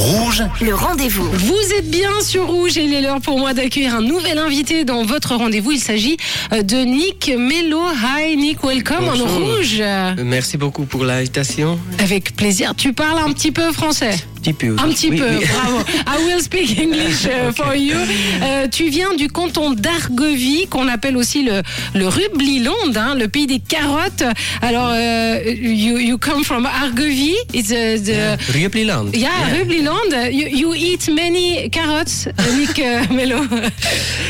Rouge, Le rendez-vous. Vous êtes bien sur Rouge et il est l'heure pour moi d'accueillir un nouvel invité dans votre rendez-vous. Il s'agit euh, de Nick Mello. Hi Nick, welcome en. Rouge. Merci beaucoup pour l'invitation. Avec plaisir. Tu parles un petit peu français petit peu. Un petit Oui, peu, oui. bravo. I will speak English uh, for you. Euh, tu viens du canton d'Argovie, qu'on appelle aussi le, le Rubliland, hein, le pays des carottes. Alors, euh, you, you come from Argovie. It's uh, the, Riepliland. Yeah, Rubliland. You, you eat many carrots, uh, Nick uh, Mello,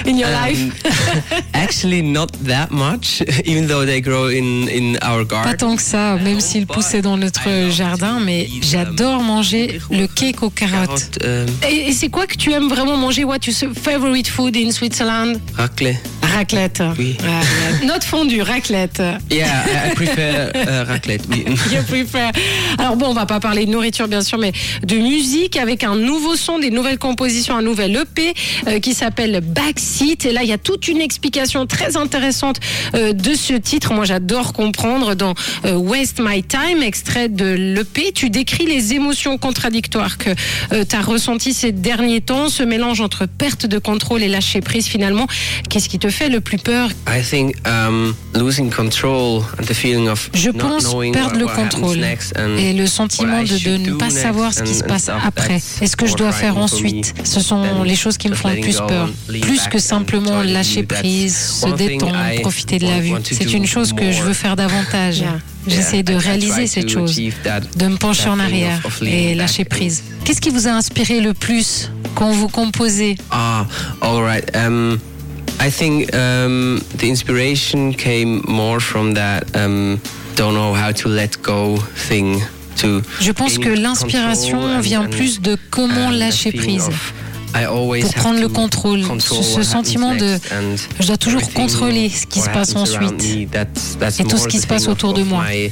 in your Um, life? actually, not that much, even though they grow in, in our Pas garden. tant que ça, même s'il poussait dans notre jardin, mais j'adore manger le cake aux carottes. Euh, Et, et c'est quoi que tu aimes vraiment manger? What your favorite food in Switzerland? raclette. Raclette. Oui. Raclette. Notre fondue, raclette. Yeah, I, prefer euh, raclette. Oui. You prefer. Alors bon, on va pas parler de nourriture bien sûr, mais de musique avec un nouveau son, des nouvelles compositions, un nouvel EP euh, qui s'appelle Backseat. Et là, il y a toute une explication très intéressante euh, de ce titre. Moi, j'adore comprendre dans euh, Waste My Time, extrait de l'EP. Tu décris les émotions contradictoires que tu as ressenties ces derniers temps, ce mélange entre perte de contrôle et lâcher prise finalement. Qu'est-ce qui te fait le plus peur I think um, losing control and the feeling of Je pense perdre what, le contrôle et le sentiment de, ne pas savoir ce qui se passe après. That's Est-ce que je dois faire ensuite? Ce sont les choses qui me font le plus peur. Plus que simplement lâcher prise, se détendre, profiter de la vue. C'est une chose que je veux faire davantage. J'essaie de réaliser cette chose, de me pencher en arrière et lâcher and- prise. Qu'est-ce qui vous a inspiré le plus quand vous composez? Ah, all right. Um, I think um, the inspiration came more from that um, don't know how to let go thing. To Je pense que in l'inspiration vient plus de comment lâcher prise. Of I always Pour have prendre le to contrôle, control ce- sentiment de, je dois toujours contrôler ce qui se passe happens around ensuite. Et tout ce more qui se passe autour de moi. uh,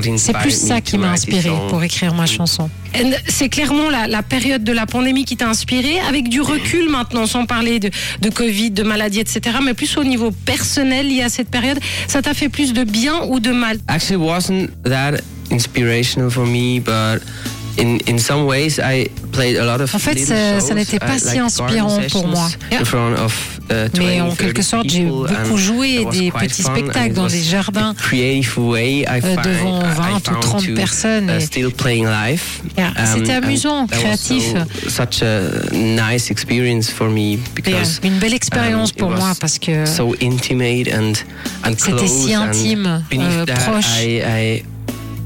C'est inspired plus me ça to qui m'a inspiré song. pour écrire ma chanson. And C'est clairement la, la période de la pandémie qui t'a inspiré, avec du recul maintenant, sans parler de, de Covid, de maladie, etc., mais plus au niveau personnel lié à cette période. Ça t'a fait plus de bien ou de mal? Actually wasn't that inspirational for me, but in in some ways I played a lot of En fait, little ça- n'était pas uh, si inspirant pour moi. sessions in front of, uh, 20, Mais en 30 quelque sorte, j'ai beaucoup joué des petits spectacles dans des jardins, euh, devant I 20 ou found 30 to, personnes uh, et- still playing live. Yeah, c'était amusant, créatif. so- such a nice experience for me because Une belle expérience um, pour moi parce que so intimate and and C'était si intime, euh, proche.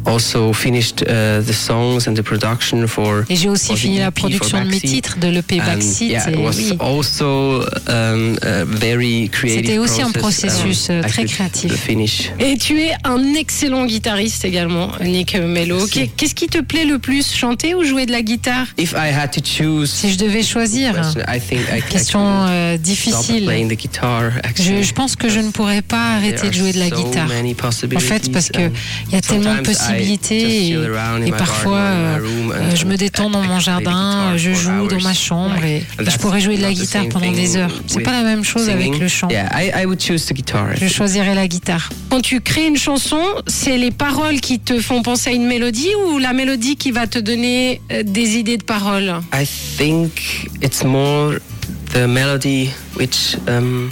I, I also finished uh, the songs and the production for. et j'ai aussi fini la for production de mes Backseat. titres de l'EP And, Backseat. yeah, it was oui. also um, a very creative C'était aussi un process, processus, I très créatif. Finish. Et tu es un excellent guitariste également, Nick Mello. Qu'est-ce qui te plaît le plus, chanter ou jouer de la guitare? If I had to choose, Si je devais choisir, question, I think I, I question euh, stop difficile. playing the guitar. Je, pense que je ne pourrais pas arrêter de jouer de la guitare. En fait, parce que il y a tellement de possibilités et, et parfois euh, je me détends dans mon jardin, je joue dans ma chambre et, et je pourrais jouer de la guitare pendant des heures. C'est pas la même chose avec le chant. Yeah, I, I would choose the guitar. I Je choisirais la guitare. Quand tu crées une chanson, c'est les paroles qui te font penser à une mélodie ou la mélodie qui va te donner euh, des idées de paroles? I think it's more the melody which um,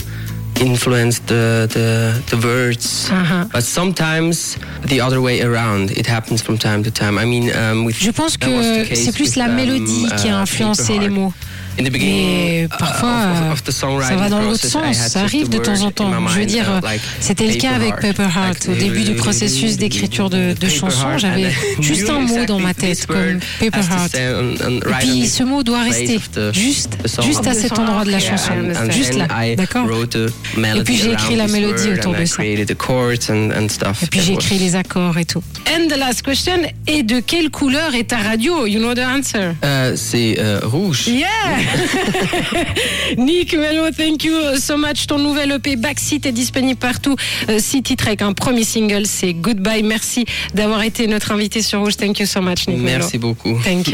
influenced the, the, the words. Uh-huh. But sometimes the other way around. It happens from time to time. I mean, um, with, Je pense que c'est plus la um, mélodie qui a uh, influencé les mots. In the beginning, Mais uh, parfois, of- of the ça va dans l'autre sens, ça arrive de temps en temps. Je veux dire, c'était le cas avec Heart. Paper Heart. Au début du processus d'écriture de, de chansons, j'avais juste un mot dans ma tête, comme to Heart. Et puis ce mot doit rester juste, juste à cet endroit de la chanson. Juste then là, d'accord melody puis j'ai écrit la mélodie autour de ça. Et puis j'ai écrit les accords et tout. And the last question, et de quelle couleur est ta radio? You know the answer Euh, c'est euh, rouge. Yeah Nick Mello, thank you so much. Ton nouvel EP Backseat est disponible partout. Six titres avec un premier single, c'est Goodbye. Merci d'avoir été notre invité sur Rouge. Thank you so much, Nick Mello. Merci beaucoup. Thank you.